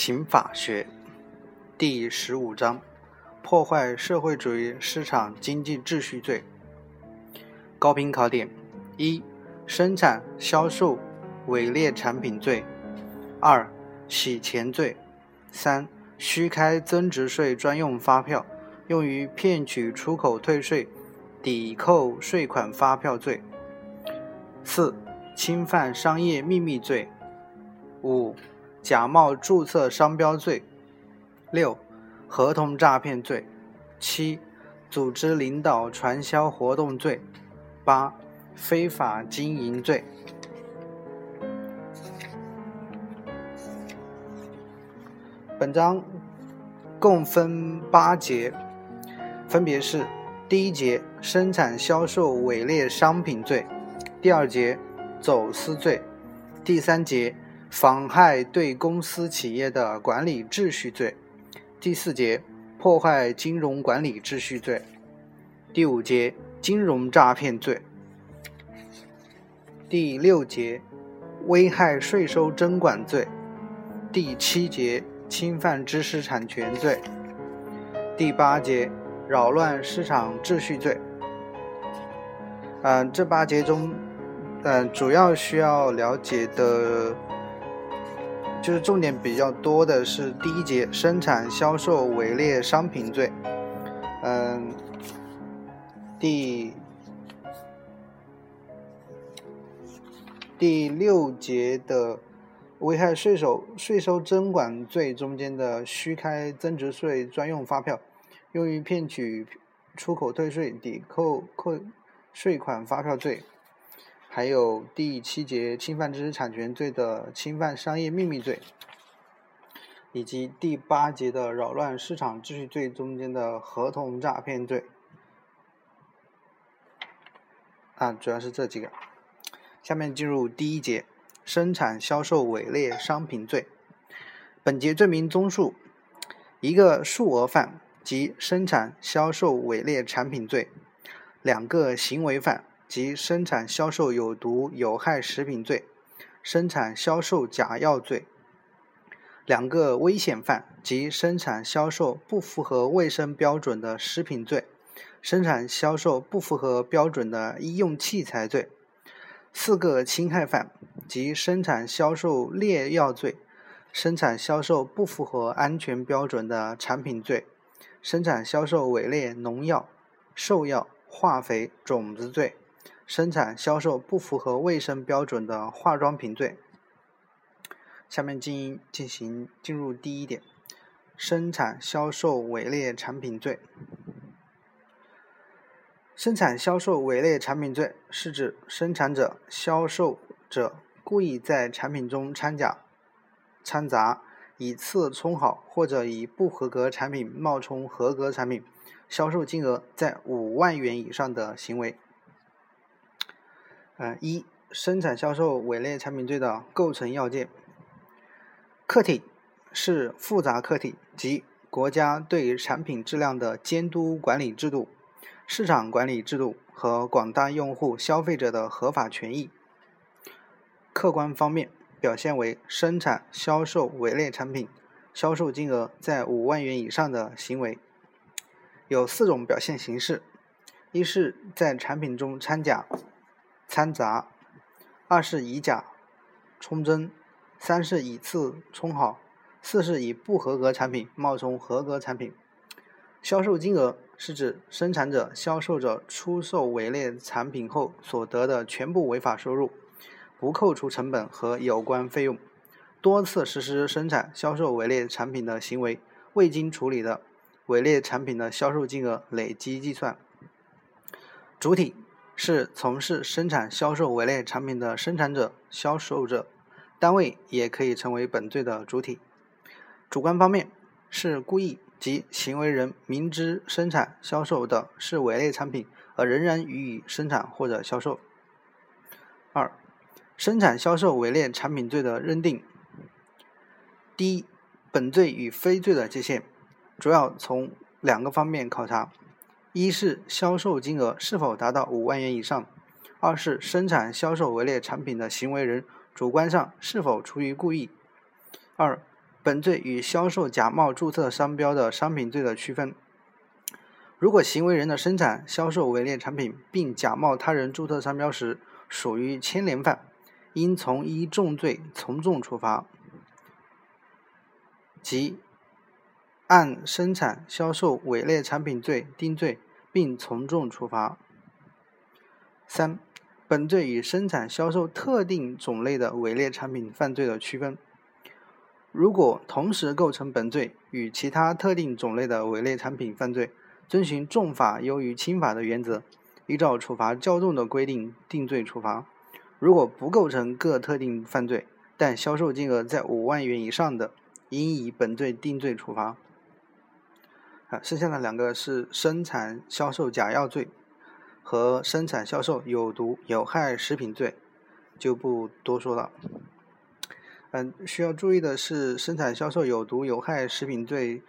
刑法学第十五章：破坏社会主义市场经济秩序罪。高频考点：一、生产、销售伪劣产品罪；二、洗钱罪；三、虚开增值税专用发票，用于骗取出口退税、抵扣税款发票罪；四、侵犯商业秘密罪；五。假冒注册商标罪；六、合同诈骗罪；七、组织领导传销活动罪；八、非法经营罪。本章共分八节，分别是：第一节生产销售伪劣商品罪；第二节走私罪；第三节。妨害对公司企业的管理秩序罪，第四节破坏金融管理秩序罪，第五节金融诈骗罪，第六节危害税收征管罪，第七节侵犯知识产权罪，第八节扰乱市场秩序罪。嗯，这八节中，嗯，主要需要了解的。就是重点比较多的是第一节生产销售伪劣商品罪，嗯，第第六节的危害税收税收征管罪中间的虚开增值税专用发票，用于骗取出口退税、抵扣扣税款发票罪。还有第七节侵犯知识产权罪的侵犯商业秘密罪，以及第八节的扰乱市场秩序罪中间的合同诈骗罪，啊，主要是这几个。下面进入第一节生产销售伪劣商品罪。本节罪名综述：一个数额犯即生产销售伪劣产品罪，两个行为犯。及生产销售有毒有害食品罪，生产销售假药罪，两个危险犯及生产销售不符合卫生标准的食品罪，生产销售不符合标准的医用器材罪，四个侵害犯及生产销售劣药罪，生产销售不符合安全标准的产品罪，生产销售伪劣农药、兽药、化肥、种子罪。生产销售不符合卫生标准的化妆品罪。下面进进行进入第一点，生产销售伪劣产品罪。生产销售伪劣产品罪是指生产者、销售者故意在产品中掺假、掺杂、以次充好或者以不合格产品冒充合格产品，销售金额在五万元以上的行为。呃，一生产销售伪劣产品罪的构成要件：客体是复杂客体，即国家对产品质量的监督管理制度、市场管理制度和广大用户消费者的合法权益。客观方面表现为生产销售伪劣产品，销售金额在五万元以上的行为。有四种表现形式：一是在产品中掺假。掺杂，二是以假充真，三是以次充好，四是以不合格产品冒充合格产品。销售金额是指生产者、销售者出售伪劣产品后所得的全部违法收入，不扣除成本和有关费用。多次实施生产、销售伪劣产品的行为未经处理的伪劣产品的销售金额累计计算。主体。是从事生产销售伪劣产品的生产者、销售者单位，也可以成为本罪的主体。主观方面是故意及行为人明知生产销售的是伪劣产品，而仍然予以生产或者销售。二、生产销售伪劣产品罪的认定。第一，本罪与非罪的界限，主要从两个方面考察。一是销售金额是否达到五万元以上，二是生产销售伪劣产品的行为人主观上是否出于故意。二，本罪与销售假冒注册商标的商品罪的区分。如果行为人的生产、销售伪劣产品并假冒他人注册商标时属于牵连犯，应从一重罪从重处罚，即按生产、销售伪劣产品罪定罪，并从重处罚。三、本罪与生产、销售特定种类的伪劣产品犯罪的区分。如果同时构成本罪与其他特定种类的伪劣产品犯罪，遵循重法优于轻法的原则，依照处罚较重的规定定罪处罚；如果不构成各特定犯罪，但销售金额在五万元以上的，应以本罪定罪处罚。啊，剩下的两个是生产销售假药罪和生产销售有毒有害食品罪，就不多说了。嗯，需要注意的是，生产销售有毒有害食品罪，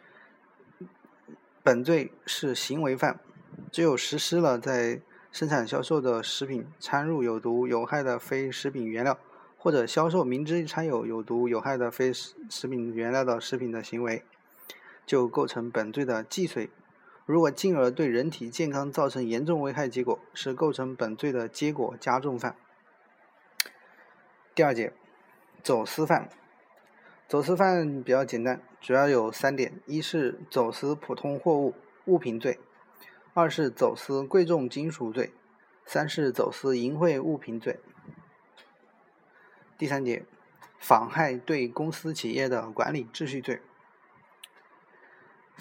本罪是行为犯，只有实施了在生产销售的食品掺入有毒有害的非食品原料，或者销售明知掺有有毒有害的非食食品原料的食品的行为，就构成本罪的既遂。如果进而对人体健康造成严重危害结果，是构成本罪的结果加重犯。第二节。走私犯，走私犯比较简单，主要有三点：一是走私普通货物物品罪；二是走私贵重金属罪；三是走私淫秽物品罪。第三节，妨害对公司企业的管理秩序罪。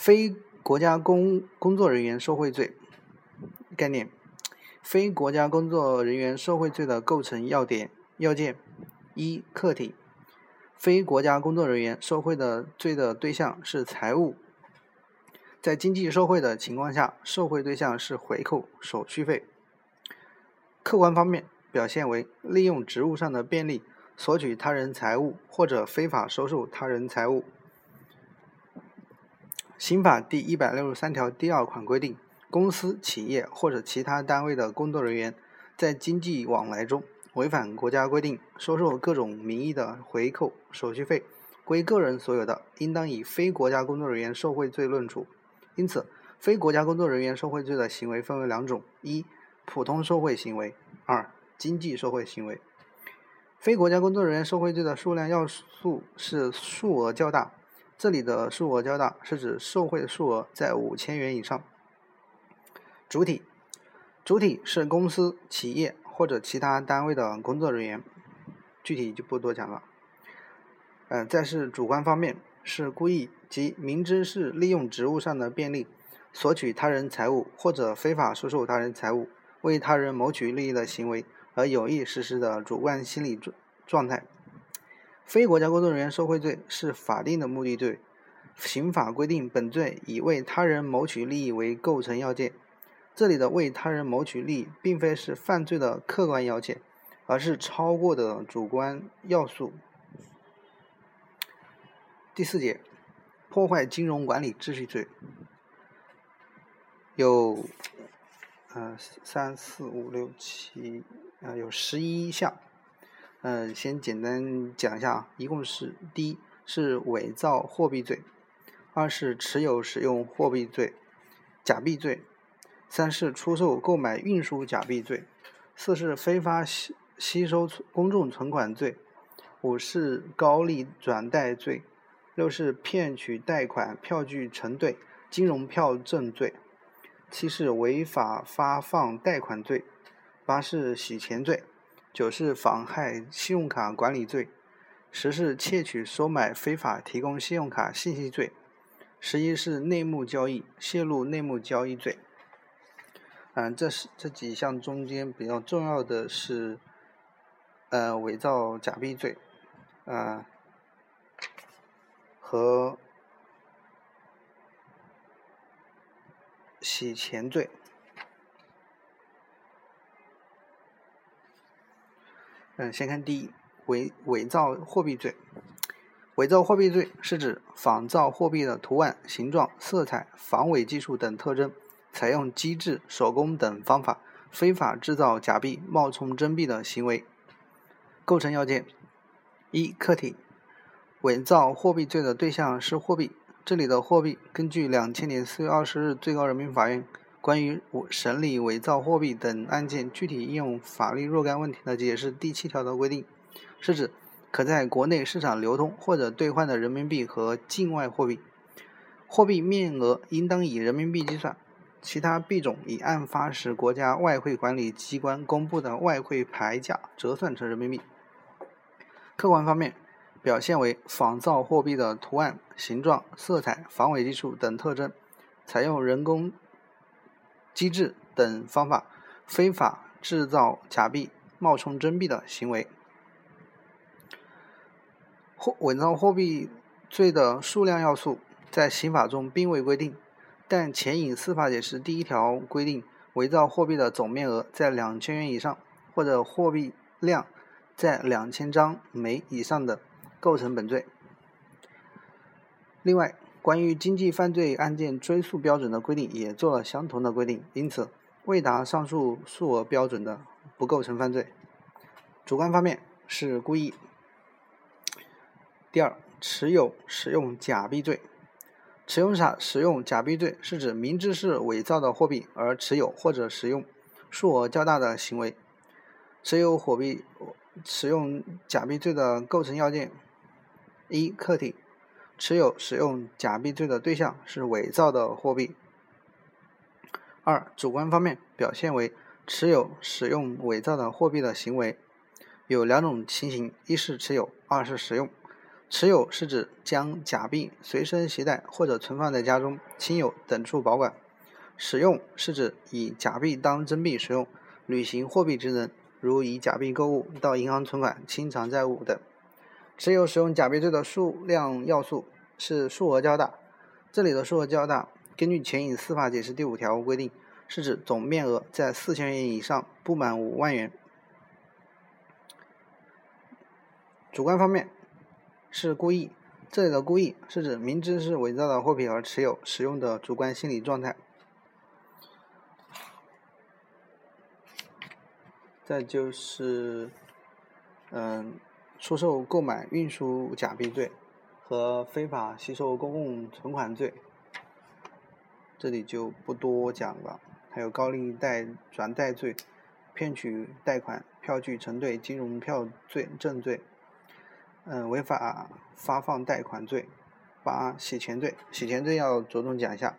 非国家工工作人员受贿罪概念：非国家工作人员受贿罪的构成要点要件。一、客体，非国家工作人员受贿的罪的对象是财物，在经济受贿的情况下，受贿对象是回扣、手续费。客观方面表现为利用职务上的便利索取他人财物或者非法收受他人财物。刑法第一百六十三条第二款规定，公司、企业或者其他单位的工作人员在经济往来中。违反国家规定，收受各种名义的回扣、手续费，归个人所有的，应当以非国家工作人员受贿罪论处。因此，非国家工作人员受贿罪的行为分为两种：一、普通受贿行为；二、经济受贿行为。非国家工作人员受贿罪的数量要素是数额较大，这里的数额较大是指受贿数额在五千元以上。主体，主体是公司、企业。或者其他单位的工作人员，具体就不多讲了。嗯，再是主观方面，是故意及明知是利用职务上的便利，索取他人财物或者非法收受他人财物，为他人谋取利益的行为而有意实施的主观心理状状态。非国家工作人员受贿罪是法定的目的罪，刑法规定本罪以为他人谋取利益为构成要件。这里的为他人谋取利益，并非是犯罪的客观要件，而是超过的主观要素。第四节，破坏金融管理秩序罪，有，呃，三四五六七，啊，有十一项。嗯，先简单讲一下啊，一共是：第一是伪造货币罪，二是持有使用货币罪、假币罪。三是出售、购买、运输假币罪；四是非法吸吸收公众存款罪；五是高利转贷罪；六是骗取贷款票据承兑、金融票证罪；七是违法发放贷款罪；八是洗钱罪；九是妨害信用卡管理罪；十是窃取、收买、非法提供信用卡信息罪；十一是内幕交易、泄露内幕交易罪。嗯，这是这几项中间比较重要的是，呃，伪造假币罪，啊，和洗钱罪。嗯，先看第一，伪伪造货币罪。伪造货币罪是指仿造货币的图案、形状、色彩、防伪技术等特征。采用机制、手工等方法非法制造假币、冒充真币的行为，构成要件：一、客体，伪造货币罪的对象是货币。这里的货币，根据两千年四月二十日最高人民法院关于审理伪造货币等案件具体应用法律若干问题的解释第七条的规定，是指可在国内市场流通或者兑换的人民币和境外货币。货币面额应当以人民币计算，其他币种以案发时国家外汇管理机关公布的外汇牌价折算成人民币。客观方面。表现为仿造货币的图案、形状、色彩、防伪技术等特征，采用人工机制等方法非法制造假币、冒充真币的行为。货伪造货币罪的数量要素在刑法中并未规定，但前引司法解释第一条规定，伪造货币的总面额在两千元以上，或者货币量在两千张枚以上的。构成本罪。另外，关于经济犯罪案件追诉标准的规定也做了相同的规定，因此未达上述数额标准的不构成犯罪。主观方面是故意。第二，持有使用假币罪。持用啥使用假币罪是指明知是伪造的货币而持有或者使用数额较大的行为。持有货币使用假币罪的构成要件。一、客体持有使用假币罪的对象是伪造的货币。二、主观方面表现为持有使用伪造的货币的行为，有两种情形：一是持有，二是使用。持有是指将假币随身携带或者存放在家中、亲友等处保管；使用是指以假币当真币使用，履行货币职能，如以假币购物、到银行存款、清偿债务等。持有使用假币罪的数量要素是数额较大，这里的数额较大，根据前引司法解释第五条规定，是指总面额在四千元以上，不满五万元。主观方面是故意，这里的故意是指明知是伪造的货币而持有使用的主观心理状态。再就是，嗯。出售、购买、运输假币罪和非法吸收公共存款罪，这里就不多讲了。还有高利贷转贷罪、骗取贷款、票据承兑、金融票罪证罪，嗯，违法发放贷款罪。八、洗钱罪，洗钱罪要着重讲一下。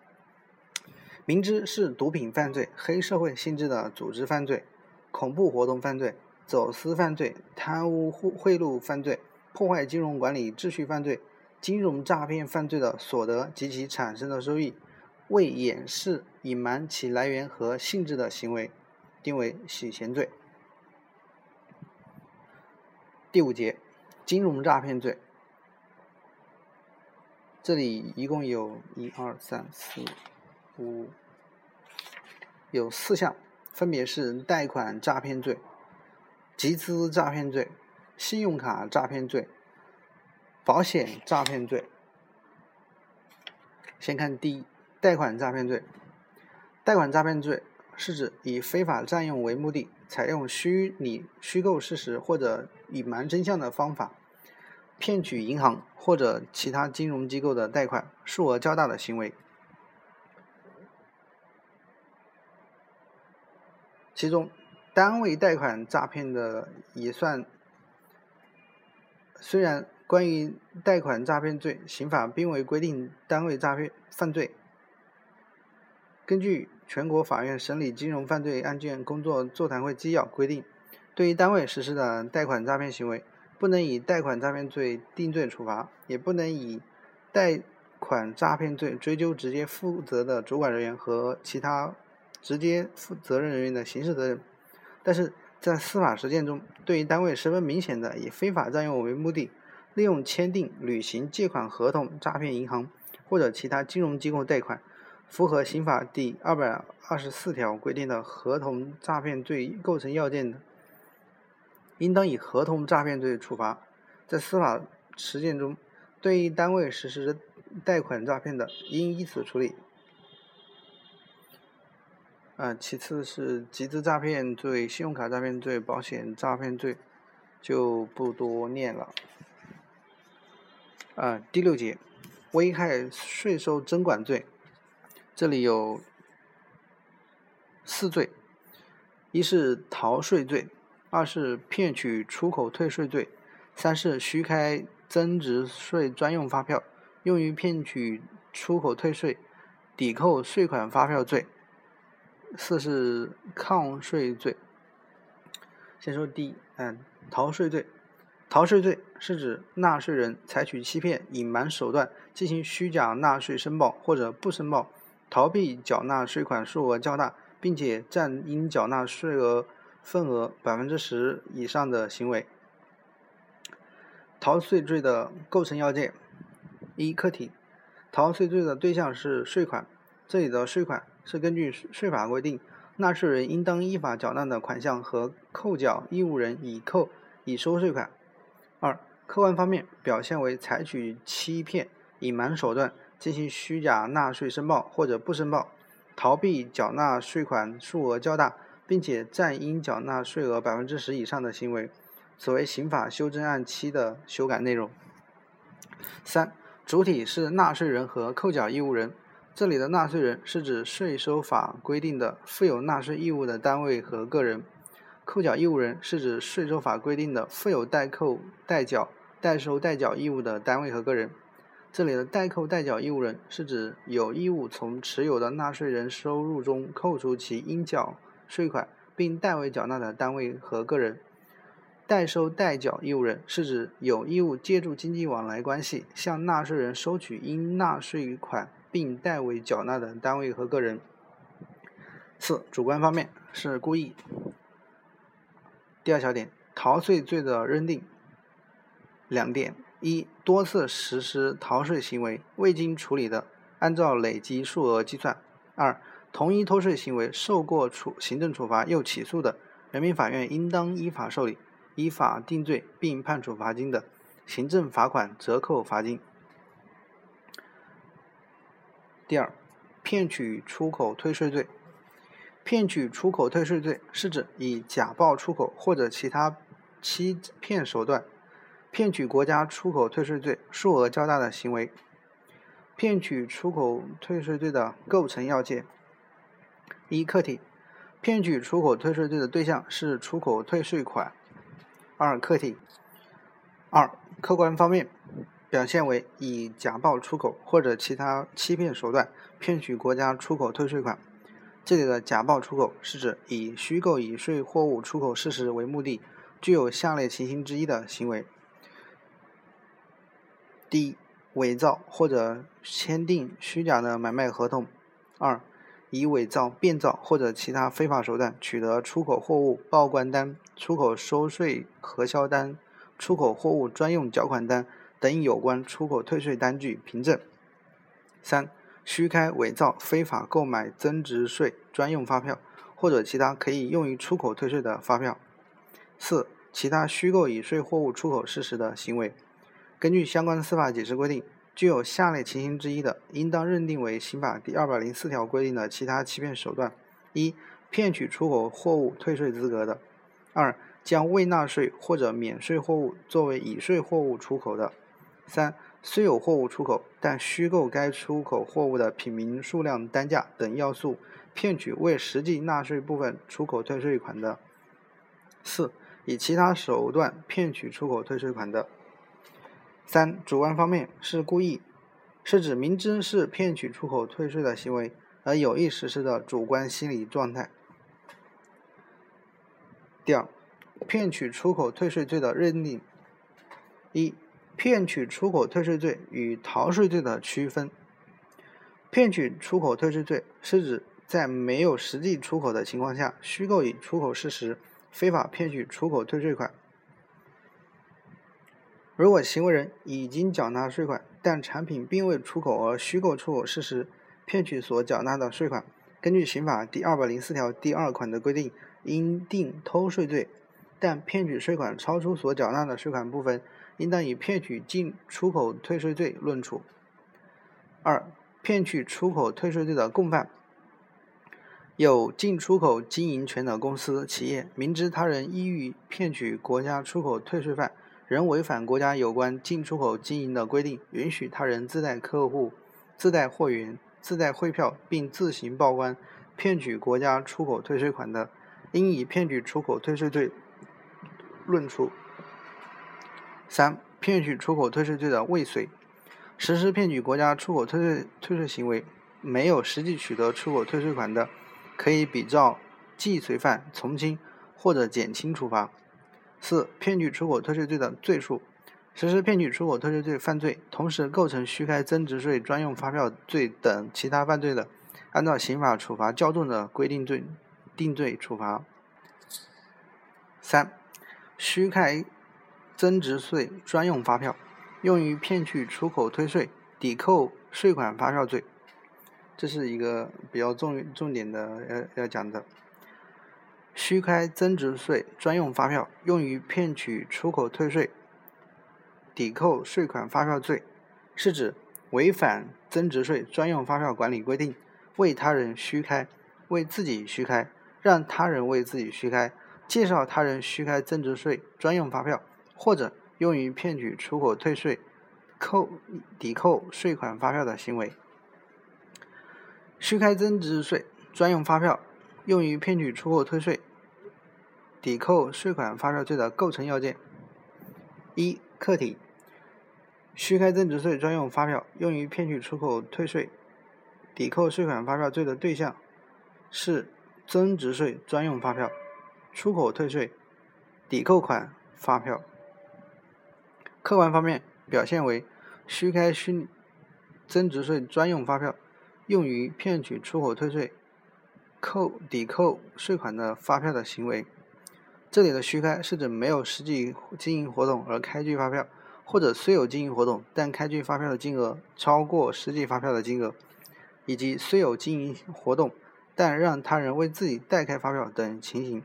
明知是毒品犯罪、黑社会性质的组织犯罪、恐怖活动犯罪。走私犯罪、贪污贿赂犯罪、破坏金融管理秩序犯罪、金融诈骗犯罪的所得及其产生的收益，为掩饰、隐瞒其来源和性质的行为，定为洗钱罪。第五节，金融诈骗罪。这里一共有一二三四五，有四项，分别是贷款诈骗罪。集资诈骗罪、信用卡诈骗罪、保险诈骗罪。先看第一，贷款诈骗罪。贷款诈骗罪是指以非法占用为目的，采用虚拟、虚构事实或者隐瞒真相的方法，骗取银行或者其他金融机构的贷款，数额较大的行为。其中。单位贷款诈骗的也算，虽然关于贷款诈骗罪，刑法并未规定单位诈骗犯罪。根据全国法院审理金融犯罪案件工作座谈会纪要规定，对于单位实施的贷款诈骗行为，不能以贷款诈骗罪定罪处罚，也不能以贷款诈骗罪追究直接负责的主管人员和其他直接负责任人员的刑事责任。但是在司法实践中，对于单位十分明显的以非法占用为目的，利用签订、履行借款合同诈骗银行或者其他金融机构贷款，符合刑法第二百二十四条规定的合同诈骗罪构成要件的，应当以合同诈骗罪处罚。在司法实践中，对于单位实施贷款诈骗的，应依此处理。啊，其次是集资诈骗罪、信用卡诈骗罪、保险诈骗罪，就不多念了。呃，第六节，危害税收征管罪，这里有四罪：一是逃税罪，二是骗取出口退税罪，三是虚开增值税专用发票，用于骗取出口退税、抵扣税款发票罪；四是抗税罪。先说第一，嗯，逃税罪。逃税罪是指纳税人采取欺骗、隐瞒手段进行虚假纳税申报或者不申报，逃避缴纳税款数额较大，并且占应缴纳税额份额百分之十以上的行为。逃税罪的构成要件：一、客体，逃税罪的对象是税款，这里的税款是根据税法规定，纳税人应当依法缴纳的款项和扣缴义务人已扣、已收税款。二、客观方面表现为采取欺骗、隐瞒手段进行虚假纳税申报或者不申报，逃避缴纳税款数额较大，并且占应缴纳税额百分之十以上的行为，此为刑法修正案七的修改内容。三、主体是纳税人和扣缴义务人，这里的纳税人是指税收法规定的负有纳税义务的单位和个人。扣缴义务人是指税收法规定的负有代扣、代缴、代收、代缴义务的单位和个人。这里的代扣、代缴义务人是指有义务从持有的纳税人收入中扣除其应缴税款，并代为缴纳的单位和个人。代收、代缴义务人是指有义务借助经济往来关系向纳税人收取应纳税款，并代为缴纳的单位和个人。四、主观方面是故意。第二小点，逃税罪的认定两点：一、多次实施逃税行为未经处理的，按照累积数额计算；二、同一偷税行为受过处行政处罚又起诉的，人民法院应当依法受理、依法定罪并判处罚金的，行政罚款折扣罚金。第二，骗取出口退税罪。骗取出口退税罪是指以假报出口或者其他欺骗手段骗取国家出口退税罪数额较大的行为。骗取出口退税罪的构成要件：一、客体，骗取出口退税罪的对象是出口退税款；二、客体；二、客观方面表现为以假报出口或者其他欺骗手段骗取国家出口退税款。这里的假报出口是指以虚构已税货物出口事实为目的，具有下列情形之一的行为：第一，伪造或者签订虚假的买卖合同；二，以伪造、变造或者其他非法手段取得出口货物报关单、出口收税核销单、出口货物专用缴款单等有关出口退税单据凭证；三。虚开、伪造、非法购买增值税专用发票，或者其他可以用于出口退税的发票。四、其他虚构已税货物出口事实的行为，根据相关司法解释规定，具有下列情形之一的，应当认定为刑法第二百零四条规定的其他欺骗手段：一、骗取出口货物退税资格的；二、将未纳税或者免税货物作为已税货物出口的；三、虽有货物出口，但虚构该出口货物的品名、数量、单价等要素，骗取未实际纳税部分出口退税款的；四、以其他手段骗取出口退税款的。三、主观方面是故意，是指明知是骗取出口退税的行为而有意实施的主观心理状态。第二，骗取出口退税罪的认定：一。骗取出口退税罪与逃税罪的区分。骗取出口退税罪是指在没有实际出口的情况下，虚构以出口事实，非法骗取出口退税款。如果行为人已经缴纳税款，但产品并未出口而虚构出口事实，骗取所缴纳的税款，根据刑法第二百零四条第二款的规定，应定偷税罪。但骗取税款超出所缴纳的税款部分，应当以骗取进出口退税罪论处。二、骗取出口退税罪的共犯有进出口经营权的公司、企业，明知他人意欲骗取国家出口退税犯，仍违反国家有关进出口经营的规定，允许他人自带客户、自带货源、自带汇票，并自行报关，骗取国家出口退税款的，应以骗取出口退税罪论处。三、骗取出口退税罪的未遂，实施骗取国家出口退税退税行为，没有实际取得出口退税款的，可以比照既遂犯从轻或者减轻处罚。四、骗取出口退税罪的罪数，实施骗取出口退税罪犯罪，同时构成虚开增值税专用发票罪等其他犯罪的，按照刑法处罚较重的规定罪定罪处罚。三、虚开增值税专用发票，用于骗取出口退税、抵扣税款发票罪，这是一个比较重重点的要要讲的。虚开增值税专用发票，用于骗取出口退税、抵扣税款发票罪，是指违反增值税专用发票管理规定，为他人虚开、为自己虚开、让他人为自己虚开、介绍他人虚开增值税专用发票，或者用于骗取出口退税、扣抵扣税款发票的行为。虚开增值税专用发票。用于骗取出口退税、抵扣税款发票罪的构成要件：一、客体。虚开增值税专用发票用于骗取出口退税、抵扣税款发票罪的对象是增值税专用发票、出口退税、抵扣款发票。客观方面表现为虚开虚增值税专用发票用于骗取出口退税。扣抵扣税款的发票的行为，这里的虚开是指没有实际经营活动而开具发票，或者虽有经营活动，但开具发票的金额超过实际发票的金额，以及虽有经营活动，但让他人为自己代开发票等情形。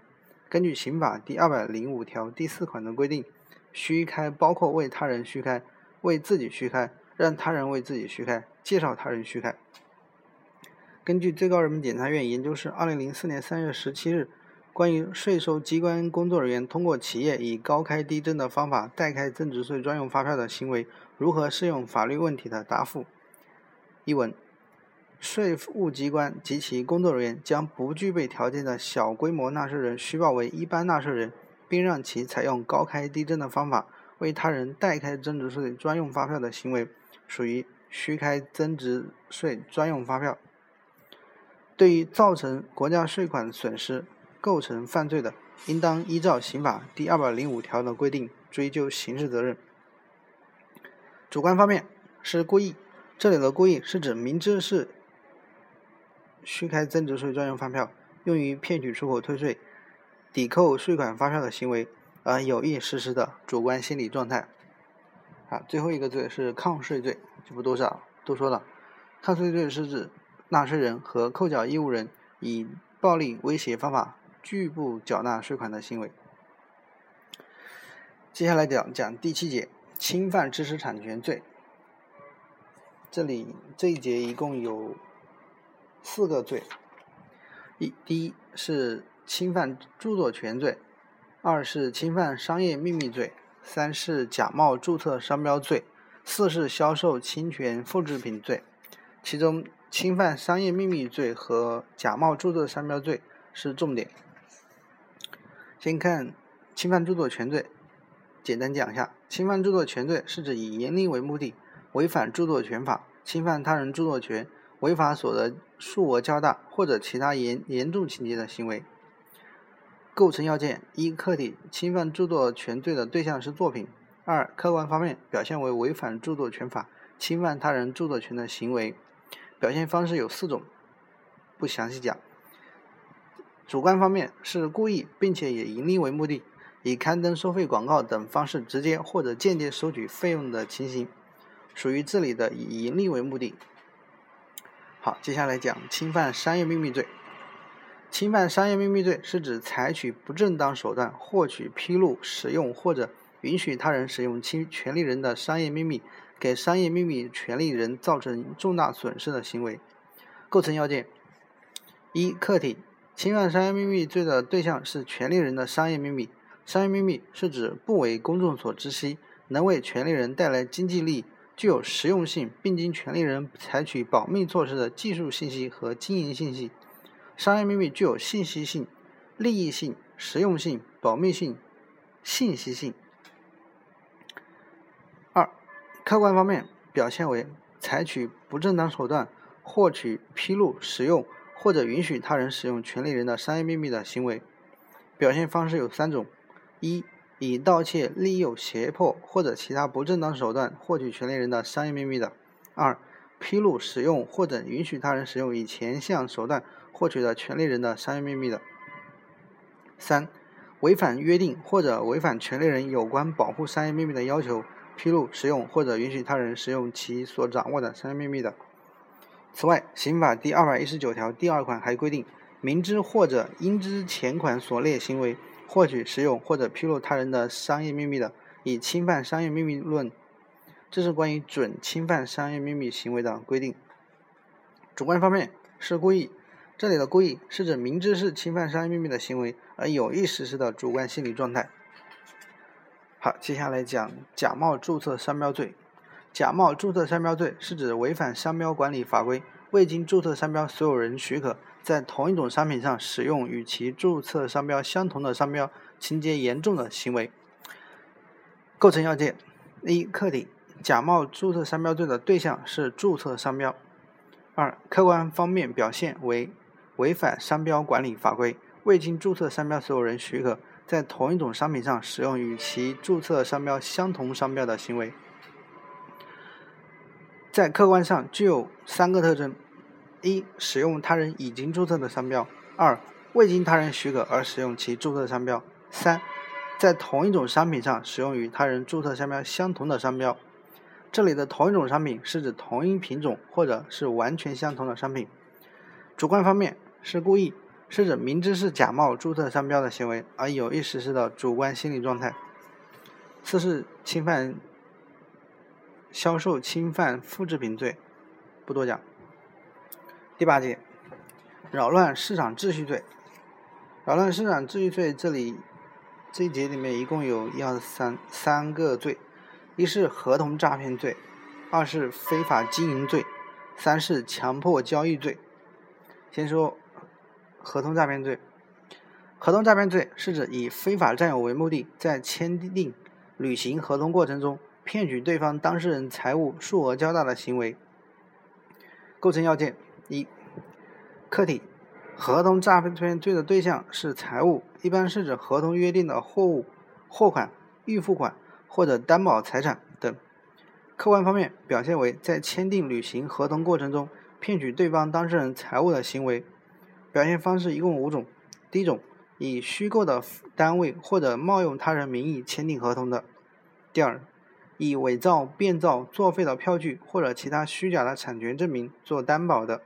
根据刑法第二百零五条第四款的规定，虚开包括为他人虚开、为自己虚开、让他人为自己虚开、介绍他人虚开。根据最高人民检察院研究室二零零四年三月十七日关于税收机关工作人员通过企业以高开低征的方法代开增值税专用发票的行为如何适用法律问题的答复一文：税务机关及其工作人员将不具备条件的小规模纳税人虚报为一般纳税人，并让其采用高开低征的方法为他人代开增值税专用发票的行为，属于虚开增值税专用发票。对于造成国家税款损失、构成犯罪的，应当依照刑法第二百零五条的规定追究刑事责任。主观方面是故意，这里的故意是指明知是虚开增值税专用发票用于骗取出口退税、抵扣税款发票的行为，而有意实施的主观心理状态。啊，最后一个罪是抗税罪，就不多说多说了。抗税罪是指。纳税人和扣缴义务人以暴力威胁方法拒不缴纳税款的行为。接下来讲讲第七节侵犯知识产权罪。这里这一节一共有四个罪：一、第一是侵犯著作权罪；二是侵犯商业秘密罪；三是假冒注册商标罪；四是销售侵权复制品罪。其中，侵犯商业秘密罪和假冒著作商标罪是重点。先看侵犯著作权罪，简单讲一下：侵犯著作权罪是指以盈利为目的，违反著作权法，侵犯他人著作权，违法所得数额较大或者其他严严重情节的行为。构成要件：一、客体侵犯著作权罪的对象是作品；二、客观方面表现为违反著作权法，侵犯他人著作权的行为。表现方式有四种，不详细讲。主观方面是故意并且以盈利为目的，以刊登收费广告等方式直接或者间接收取费用的情形，属于这里的以盈利为目的。好，接下来讲侵犯商业秘密罪。侵犯商业秘密罪是指采取不正当手段获取、披露、使用或者允许他人使用其权利人的商业秘密。给商业秘密权利人造成重大损失的行为，构成要件：一、客体侵犯商业秘密罪的对象是权利人的商业秘密，商业秘密是指不为公众所知悉，能为权利人带来经济利益、具有实用性，并经权利人采取保密措施的技术信息和经营信息。商业秘密具有信息性、利益性、实用性、保密性、信息性。二、客观方面表现为采取不正当手段获取、披露、使用或者允许他人使用权利人的商业秘密的行为。表现方式有三种。一、以盗窃、利诱、胁迫或者其他不正当手段获取权利人的商业秘密的；二、披露、使用或者允许他人使用以前项手段获取的权利人的商业秘密的；三、违反约定或者违反权利人有关保护商业秘密的要求，披露、使用或者允许他人使用其所掌握的商业秘密的。此外，刑法第二百一十九条第二款还规定，明知或者应知前款所列行为。获取、使用或者披露他人的商业秘密的，以侵犯商业秘密论。这是关于准侵犯商业秘密行为的规定。主观方面是故意，这里的故意是指明知是侵犯商业秘密的行为而有意实施的主观心理状态。好，接下来讲假冒注册商标罪。假冒注册商标罪是指违反商标管理法规，未经注册商标所有人许可。在同一种商品上使用与其注册商标相同的商标，情节严重的行为。构成要件：一、客体假冒注册商标罪的对象是注册商标；二、客观方面表现为违反商标管理法规，未经注册商标所有人许可，在同一种商品上使用与其注册商标相同商标的行为。在客观上具有三个特征。一、使用他人已经注册的商标；二、未经他人许可而使用其注册商标；三、在同一种商品上使用与他人注册商标相同的商标。这里的同一种商品是指同一品种或者是完全相同的商品。主观方面是故意，是指明知是假冒注册商标的行为而有意实施的主观心理状态。四是侵犯销售侵犯复制品罪，不多讲。第八节，扰乱市场秩序罪。扰乱市场秩序罪，这里这一节里面一共有一二三三个罪：一是合同诈骗罪，二是非法经营罪，三是强迫交易罪。先说合同诈骗罪。合同诈骗罪是指以非法占有为目的，在签订、履行合同过程中，骗取对方当事人财物数额较大的行为。构成要件。一、客体合同诈骗罪的对象是财物，一般是指合同约定的货物、货款、预付款或者担保财产等。客观方面表现为在签订、履行合同过程中骗取对方当事人财物的行为。表现方式一共五种：第一种，以虚构的单位或者冒用他人名义签订合同的；第二，以伪造、变造、作废的票据或者其他虚假的产权证明做担保的。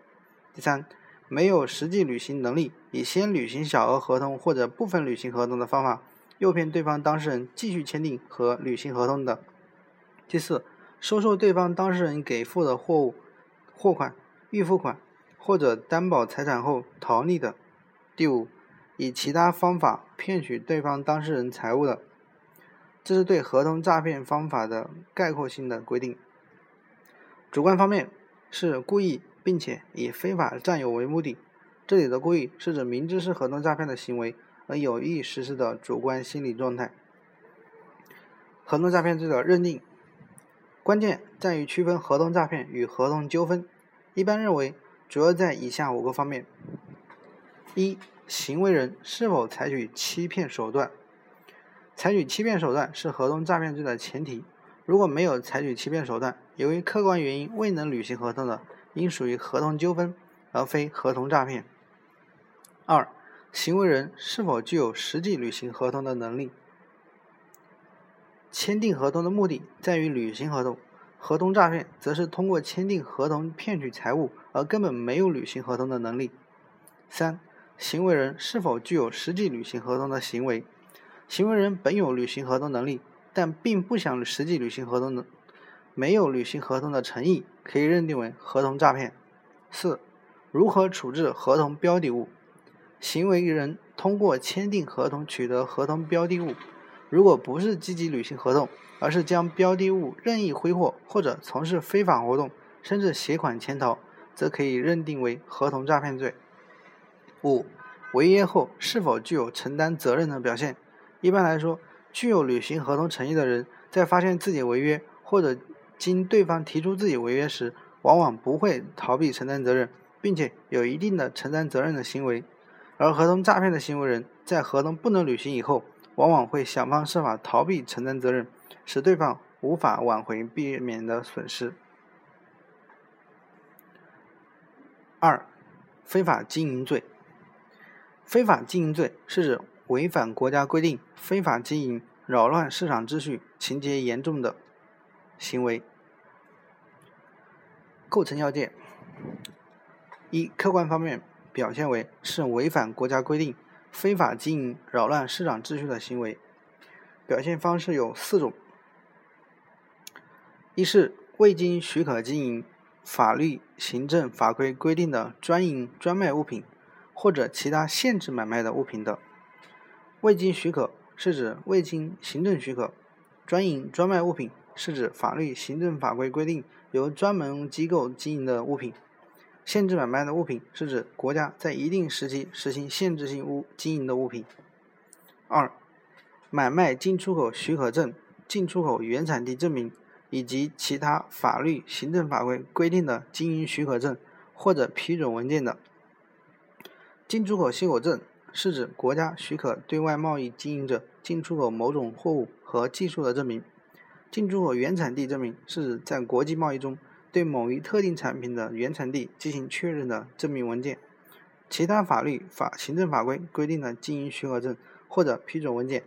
第三，没有实际履行能力，以先履行小额合同或者部分履行合同的方法，诱骗对方当事人继续签订和履行合同的。第四，收受对方当事人给付的货物、货款、预付款或者担保财产后逃匿的。第五，以其他方法骗取对方当事人财物的。这是对合同诈骗方法的概括性的规定。主观方面是故意。并且以非法占有为目的，这里的故意是指明知是合同诈骗的行为而有意实施的主观心理状态。合同诈骗罪的认定，关键在于区分合同诈骗与合同纠纷。一般认为，主要在以下五个方面：一、行为人是否采取欺骗手段。采取欺骗手段是合同诈骗罪的前提。如果没有采取欺骗手段，由于客观原因未能履行合同的，应属于合同纠纷，而非合同诈骗。二、行为人是否具有实际履行合同的能力？签订合同的目的在于履行合同，合同诈骗则是通过签订合同骗取财物，而根本没有履行合同的能力。三、行为人是否具有实际履行合同的行为？行为人本有履行合同能力，但并不想实际履行合同的。没有履行合同的诚意，可以认定为合同诈骗。四、如何处置合同标的物？行为人通过签订合同取得合同标的物，如果不是积极履行合同，而是将标的物任意挥霍或者从事非法活动，甚至携款潜逃，则可以认定为合同诈骗罪。五、违约后是否具有承担责任的表现？一般来说，具有履行合同诚意的人，在发现自己违约或者经对方提出自己违约时，往往不会逃避承担责任，并且有一定的承担责任的行为。而合同诈骗的行为人在合同不能履行以后，往往会想方设法逃避承担责任，使对方无法挽回避免的损失。二、非法经营罪。非法经营罪是指违反国家规定、非法经营、扰乱市场秩序、情节严重的行为。构成要件：一、客观方面。表现为是违反国家规定、非法经营、扰乱市场秩序的行为。表现方式有四种：一是未经许可经营法律、行政法规规定的专营、专卖物品，或者其他限制买卖的物品的。未经许可是指未经行政许可；专营、专卖物品是指法律、行政法规规定由专门机构经营的物品。限制买卖的物品是指国家在一定时期实行限制性物经营的物品。二、买卖进出口许可证、进出口原产地证明以及其他法律、行政法规规定的经营许可证或者批准文件的。进出口许可证是指国家许可对外贸易经营者进出口某种货物和技术的证明。进出口原产地证明是指在国际贸易中。对某一特定产品的原产地进行确认的证明文件，其他法律法行政法规规定的经营许可证或者批准文件，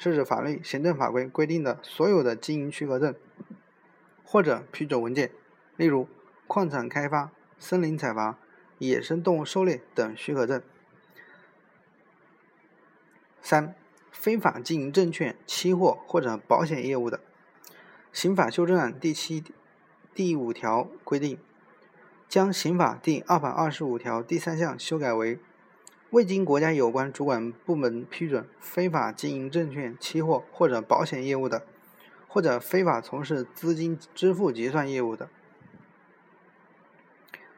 是指法律行政法规规定的所有的经营许可证或者批准文件，例如矿产开发、森林采伐、野生动物狩猎等许可证。三、非法经营证券、期货或者保险业务的，《刑法修正案》第七。第五条规定，将刑法第二百二十五条第三项修改为：未经国家有关主管部门批准，非法经营证券、期货或者保险业务的，或者非法从事资金支付结算业务的。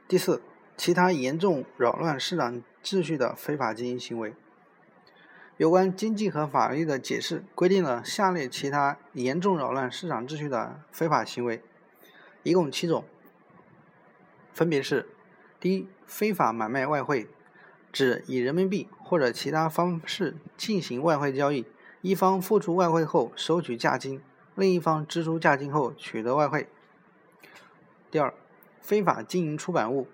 第四，其他严重扰乱市场秩序的非法经营行为。有关经济和法律的解释规定了下列其他严重扰乱市场秩序的非法行为。一共七种，分别是：第一，非法买卖外汇，指以人民币或者其他方式进行外汇交易，一方付出外汇后收取价金，另一方支出价金后取得外汇。第二，非法经营出版物，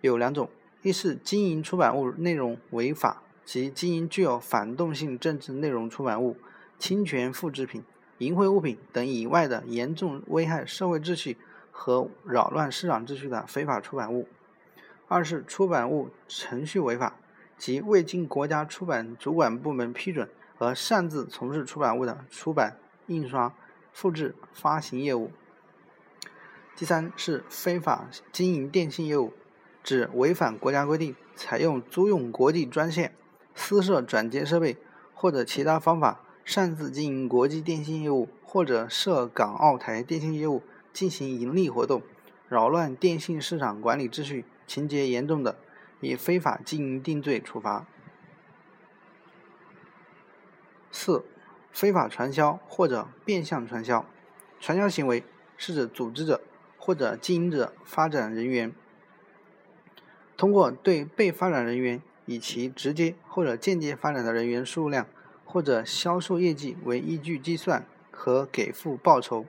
有两种：一是经营出版物内容违法，即经营具有反动性政治内容出版物、侵权复制品。淫秽物品等以外的严重危害社会秩序和扰乱市场秩序的非法出版物；二是出版物程序违法，即未经国家出版主管部门批准而擅自从事出版物的出版、印刷、复制、发行业务。第三是非法经营电信业务，指违反国家规定，采用租用国际专线、私设转接设备或者其他方法。擅自经营国际电信业务，或者涉港澳台电信业务进行盈利活动，扰乱电信市场管理秩序，情节严重的，以非法经营定罪处罚。四、非法传销或者变相传销。传销行为是指组织者或者经营者、发展人员通过对被发展人员以其直接或者间接发展的人员数量。或者销售业绩为依据计算和给付报酬，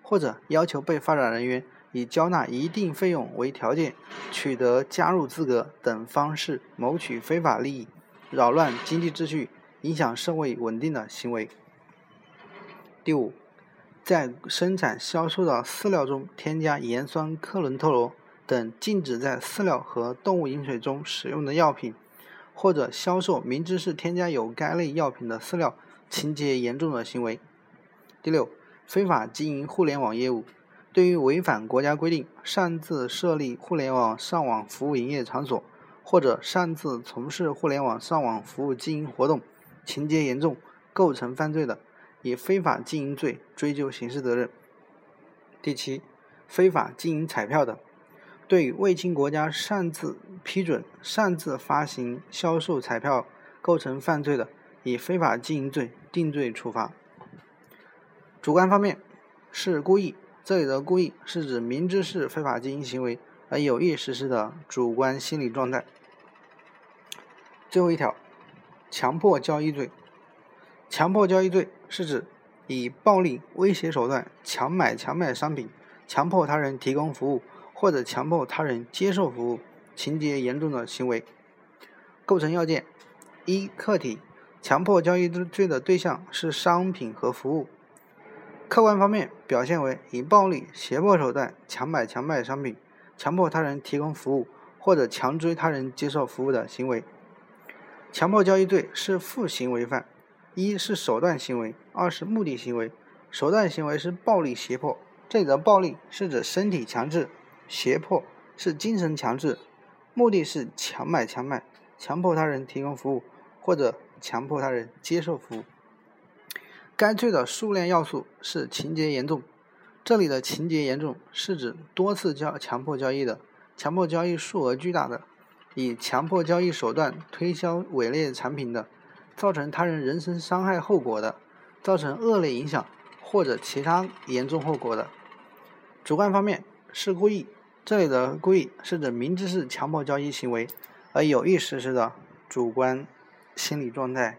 或者要求被发展人员以交纳一定费用为条件取得加入资格等方式谋取非法利益，扰乱经济秩序、影响社会稳定的行为。第五，在生产销售的饲料中添加盐酸克伦特罗等禁止在饲料和动物饮水中使用的药品。或者销售明知是添加有该类药品的饲料，情节严重的行为。第六，非法经营互联网业务，对于违反国家规定、擅自设立互联网上网服务营业场所，或者擅自从事互联网上网服务经营活动，情节严重，构成犯罪的，以非法经营罪追究刑事责任。第七，非法经营彩票的，对未经国家擅自批准、擅自发行、销售彩票构成犯罪的，以非法经营罪定罪处罚。主观方面是故意，这里的故意是指明知是非法经营行为而有意实施的主观心理状态。最后一条，强迫交易罪。强迫交易罪是指以暴力威胁手段强买强卖商品，强迫他人提供服务，或者强迫他人接受服务，情节严重的行为。构成要件：一、客体，强迫交易罪的对象是商品和服务。客观方面表现为以暴力胁迫手段强买强卖商品，强迫他人提供服务，或者强追他人接受服务的行为。强迫交易罪是负行为犯，一是手段行为，二是目的行为。手段行为是暴力胁迫，这里的暴力是指身体强制，胁迫是精神强制，目的是强买强卖，强迫他人提供服务或者强迫他人接受服务。该罪的数量要素是情节严重，这里的情节严重是指多次交强迫交易的，强迫交易数额巨大的。以强迫交易手段推销伪劣产品的，造成他人人身伤害后果的，造成恶劣影响或者其他严重后果的。主观方面是故意，这里的故意是指明知是强迫交易行为而有意实施的主观心理状态。